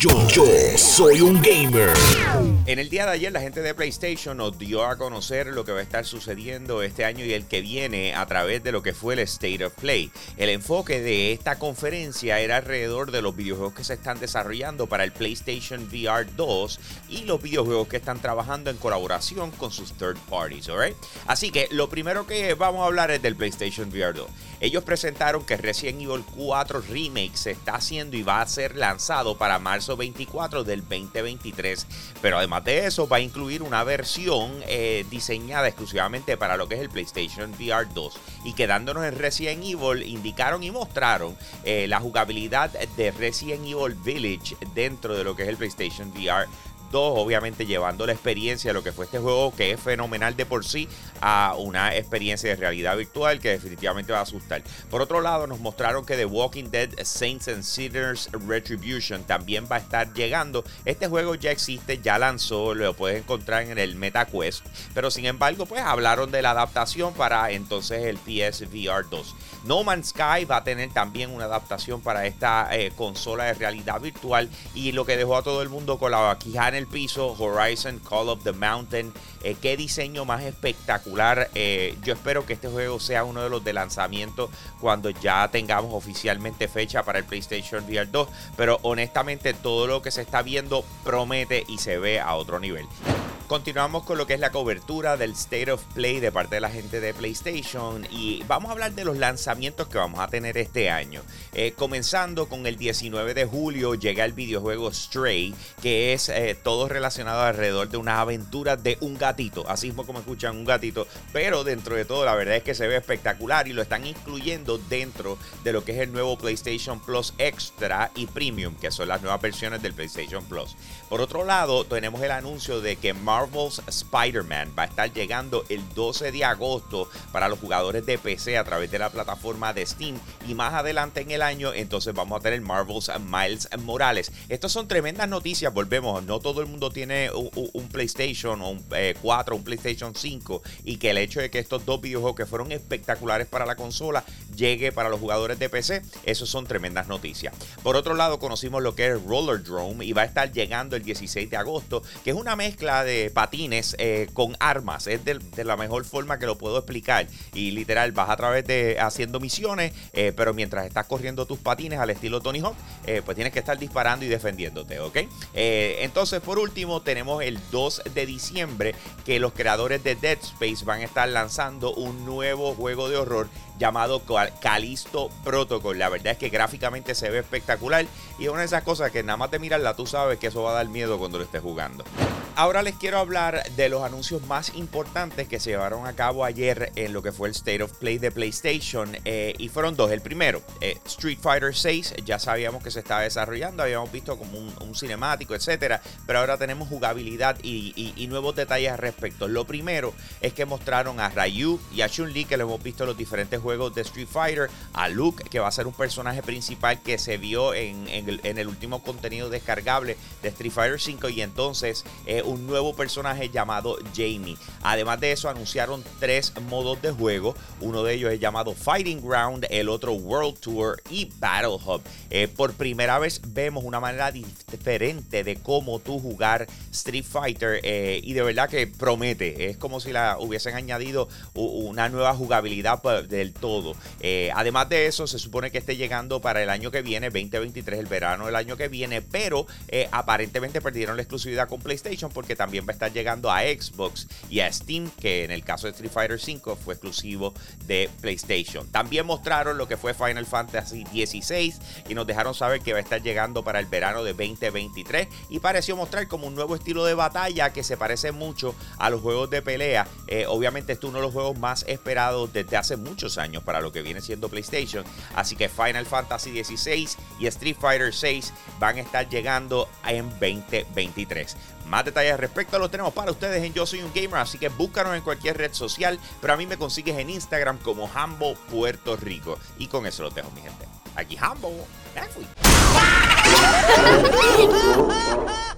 Yo, soy un gamer. En el día de ayer la gente de PlayStation nos dio a conocer lo que va a estar sucediendo este año y el que viene a través de lo que fue el State of Play. El enfoque de esta conferencia era alrededor de los videojuegos que se están desarrollando para el PlayStation VR 2 y los videojuegos que están trabajando en colaboración con sus third parties, ¿alright? Así que lo primero que vamos a hablar es del PlayStation VR 2. Ellos presentaron que Resident Evil 4 Remake se está haciendo y va a ser lanzado para marzo 24 del 2023. Pero además de eso, va a incluir una versión eh, diseñada exclusivamente para lo que es el PlayStation VR 2. Y quedándonos en Resident Evil, indicaron y mostraron eh, la jugabilidad de Resident Evil Village dentro de lo que es el PlayStation VR obviamente llevando la experiencia de lo que fue este juego, que es fenomenal de por sí, a una experiencia de realidad virtual que definitivamente va a asustar. Por otro lado, nos mostraron que The Walking Dead Saints and Sinners Retribution también va a estar llegando. Este juego ya existe, ya lanzó, lo puedes encontrar en el MetaQuest, pero sin embargo, pues hablaron de la adaptación para entonces el PSVR 2. No Man's Sky va a tener también una adaptación para esta eh, consola de realidad virtual y lo que dejó a todo el mundo con la vaquija en el piso, Horizon Call of the Mountain, eh, qué diseño más espectacular. Eh, yo espero que este juego sea uno de los de lanzamiento cuando ya tengamos oficialmente fecha para el PlayStation VR 2, pero honestamente todo lo que se está viendo promete y se ve a otro nivel. Continuamos con lo que es la cobertura del State of Play de parte de la gente de PlayStation y vamos a hablar de los lanzamientos que vamos a tener este año. Eh, comenzando con el 19 de julio llega el videojuego Stray, que es eh, todo relacionado alrededor de unas aventuras de un gatito, así mismo como escuchan un gatito, pero dentro de todo la verdad es que se ve espectacular y lo están incluyendo dentro de lo que es el nuevo PlayStation Plus Extra y Premium, que son las nuevas versiones del PlayStation Plus. Por otro lado, tenemos el anuncio de que Marvel's Spider-Man va a estar llegando el 12 de agosto para los jugadores de PC a través de la plataforma de Steam. Y más adelante en el año, entonces vamos a tener Marvel's Miles Morales. Estas son tremendas noticias, volvemos. No todo el mundo tiene un, PlayStation o un 4, eh, un PlayStation 5. Y que el hecho de que estos dos videojuegos que fueron espectaculares para la consola llegue para los jugadores de PC, eso son tremendas noticias. Por otro lado, conocimos lo que es Roller Drone y va a estar llegando el 16 de agosto, que es una mezcla de patines eh, con armas. Es de, la mejor forma que lo puedo explicar. Y literal, vas a través de haciendo misiones, eh, pero mientras estás corriendo tus patines al estilo Tony Hawk, eh, pues tienes que estar disparando y defendiéndote, ¿ok? entonces, por último, tenemos el 2 de diciembre que los creadores de Dead Space van a estar lanzando un nuevo juego de horror llamado Calisto Protocol. La verdad es que gráficamente se ve espectacular y es una de esas cosas que nada más de mirarla tú sabes que eso va a dar miedo cuando lo estés jugando. Ahora les quiero hablar de los anuncios más importantes que se llevaron a cabo ayer en lo que fue el State of Play de PlayStation eh, y fueron dos. El primero, eh, Street Fighter 6, ya sabíamos que se estaba desarrollando, habíamos visto como un, cinemático, etcétera, pero ahora tenemos jugabilidad y, nuevos detalles al respecto. Lo primero es que mostraron a Ryu y a Chun-Li, que lo hemos visto en los diferentes juegos de Street Fighter, a Luke, que va a ser un personaje principal que se vio en, el, último contenido descargable de Street Fighter 5 y entonces eh, un nuevo personaje llamado Jamie. Además de eso, anunciaron tres modos de juego. Uno de ellos es llamado Fighting Ground, el otro World Tour y Battle Hub. Eh, por primera vez vemos una manera diferente de cómo tú jugar Street Fighter eh, y de verdad que promete. Es como si la hubiesen añadido una nueva jugabilidad del todo. Eh, además de eso, se supone que esté llegando para el año que viene, 2023, el verano del año que viene, pero aparentemente perdieron la exclusividad con PlayStation porque también va a estar llegando a Xbox y a Steam, que en el caso de Street Fighter V fue exclusivo de PlayStation. También mostraron lo que fue Final Fantasy XVI y nos dejaron saber que va a estar llegando para el verano de 2023 y pareció mostrar como un nuevo estilo de batalla que se parece mucho a los juegos de pelea. Eh, obviamente este es uno de los juegos más esperados desde hace muchos años para lo que viene siendo PlayStation. Así que Final Fantasy XVI y Street Fighter VI van a estar llegando en 2023. Más detalles al respecto los tenemos para ustedes en Yo Soy un Gamer, así que búscanos en cualquier red social, pero a mí me consigues en Instagram como Hambo Puerto Rico. Y con eso lo dejo, mi gente. Aquí Hambo.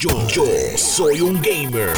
Yo, soy un gamer.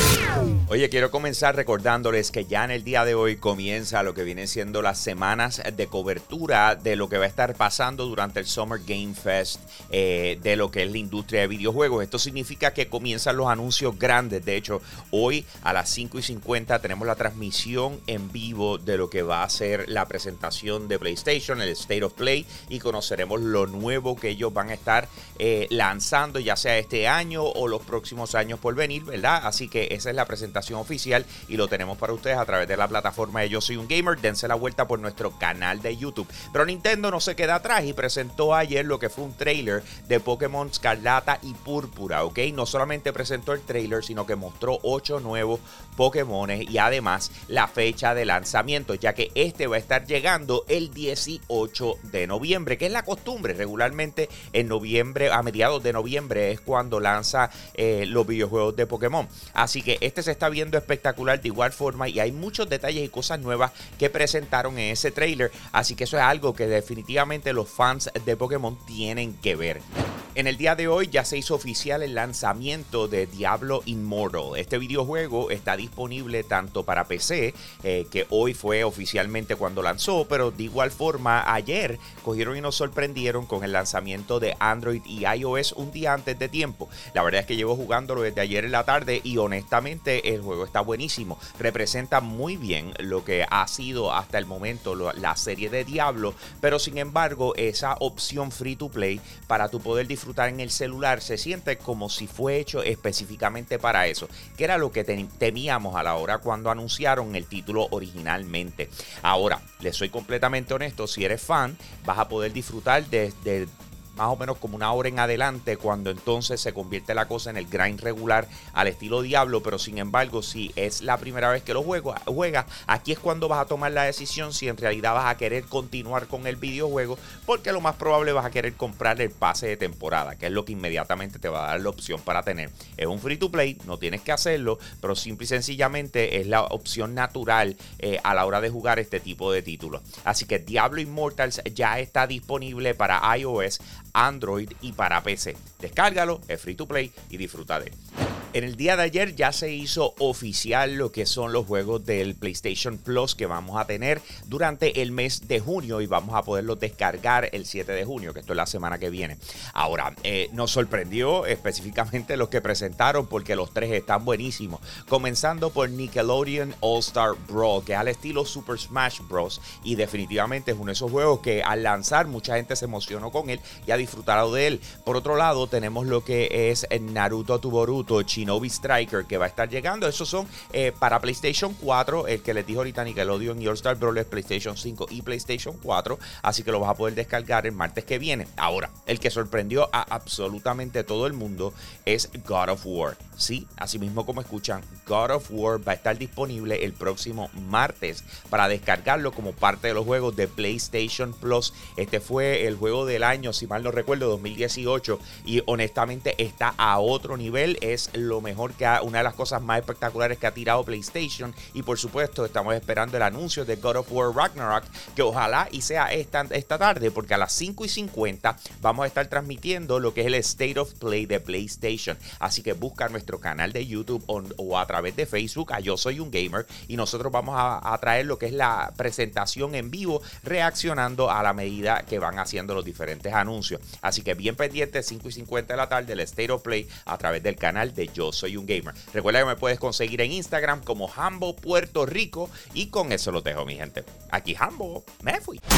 Oye, quiero comenzar recordándoles que ya en el día de hoy comienza lo que vienen siendo las semanas de cobertura de lo que va a estar pasando durante el Summer Game Fest eh, de lo que es la industria de videojuegos. Esto significa que comienzan los anuncios grandes. De hecho, hoy a las 5 y 50 tenemos la transmisión en vivo de lo que va a ser la presentación de PlayStation, el State of Play, y conoceremos lo nuevo que ellos van a estar eh, lanzando, ya sea este año o los próximos años por venir, ¿verdad? Así que esa es la presentación oficial y lo tenemos para ustedes a través de la plataforma de Yo Soy un Gamer. Dense la vuelta por nuestro canal de YouTube. Pero Nintendo no se queda atrás y presentó ayer lo que fue un trailer de Pokémon Escarlata y Púrpura, ¿ok? No solamente presentó el trailer, sino que mostró ocho nuevos Pokémon y además la fecha de lanzamiento, ya que este va a estar llegando el 18 de noviembre, que es la costumbre. Regularmente en noviembre, a mediados de noviembre, es cuando lanza eh, los videojuegos de Pokémon. Así que este se está viendo espectacular de igual forma y hay muchos detalles y cosas nuevas que presentaron en ese trailer. Así que eso es algo que definitivamente los fans de Pokémon tienen que ver. En el día de hoy ya se hizo oficial el lanzamiento de Diablo Immortal. Este videojuego está disponible tanto para PC, eh, que hoy fue oficialmente cuando lanzó, pero de igual forma ayer cogieron y nos sorprendieron con el lanzamiento de Android y iOS un día antes de tiempo. La verdad es que llevo jugándolo desde ayer en la tarde y honestamente el juego está buenísimo. Representa muy bien lo que ha sido hasta el momento la serie de Diablo, pero sin embargo esa opción free to play para tu poder disfrutar disfrutar en el celular se siente como si fue hecho específicamente para eso, que era lo que temíamos a la hora cuando anunciaron el título originalmente. Ahora, les soy completamente honesto, si eres fan, vas a poder disfrutar desde más o menos como una hora en adelante, cuando entonces se convierte la cosa en el grind regular al estilo Diablo, pero sin embargo, si es la primera vez que lo juego, juegas, aquí es cuando vas a tomar la decisión si en realidad vas a querer continuar con el videojuego, porque lo más probable vas a querer comprar el pase de temporada, que es lo que inmediatamente te va a dar la opción para tener. Es un free to play, no tienes que hacerlo, pero simple y sencillamente es la opción natural eh, a la hora de jugar este tipo de títulos. Así que Diablo Immortals ya está disponible para iOS Android y para PC. Descárgalo, es free to play y disfruta de. En el día de ayer ya se hizo oficial lo que son los juegos del PlayStation Plus que vamos a tener durante el mes de junio y vamos a poderlos descargar el 7 de junio, que esto es la semana que viene. Ahora, eh, nos sorprendió específicamente los que presentaron porque los tres están buenísimos. Comenzando por Nickelodeon All Star Brawl, que es al estilo Super Smash Bros. Y definitivamente es uno de esos juegos que al lanzar mucha gente se emocionó con él y ha disfrutado de él. Por otro lado, tenemos lo que es Naruto Tuboruto, Shinobi Striker que va a estar llegando. Esos son eh, para PlayStation 4. El que les dijo ahorita Nickelodeon y All Star Brawl es PlayStation 5 y PlayStation 4. Así que lo vas a poder descargar el martes que viene. Ahora, el que sorprendió a absolutamente todo el mundo es God of War. Sí, así mismo como escuchan, God of War va a estar disponible el próximo martes para descargarlo como parte de los juegos de PlayStation Plus. Este fue el juego del año, si mal no recuerdo, 2018. Y honestamente está a otro nivel. Es lo mejor que ha, una de las cosas más espectaculares que ha tirado PlayStation. Y por supuesto, estamos esperando el anuncio de God of War Ragnarok, que ojalá y sea esta, tarde, porque a las 5 y 50 vamos a estar transmitiendo lo que es el State of Play de PlayStation. Así que busca nuestro canal de YouTube o, a través de Facebook a Yo Soy un Gamer y nosotros vamos a, a traer lo que es la presentación en vivo reaccionando a la medida que van haciendo los diferentes anuncios. Así que bien pendiente, 5 y 50 de la tarde, el State of Play a través del canal de Yo Soy un Gamer. Recuerda que me puedes conseguir en Instagram como Hambo Puerto Rico y con eso lo dejo, mi gente. Aquí Hambo, me fui.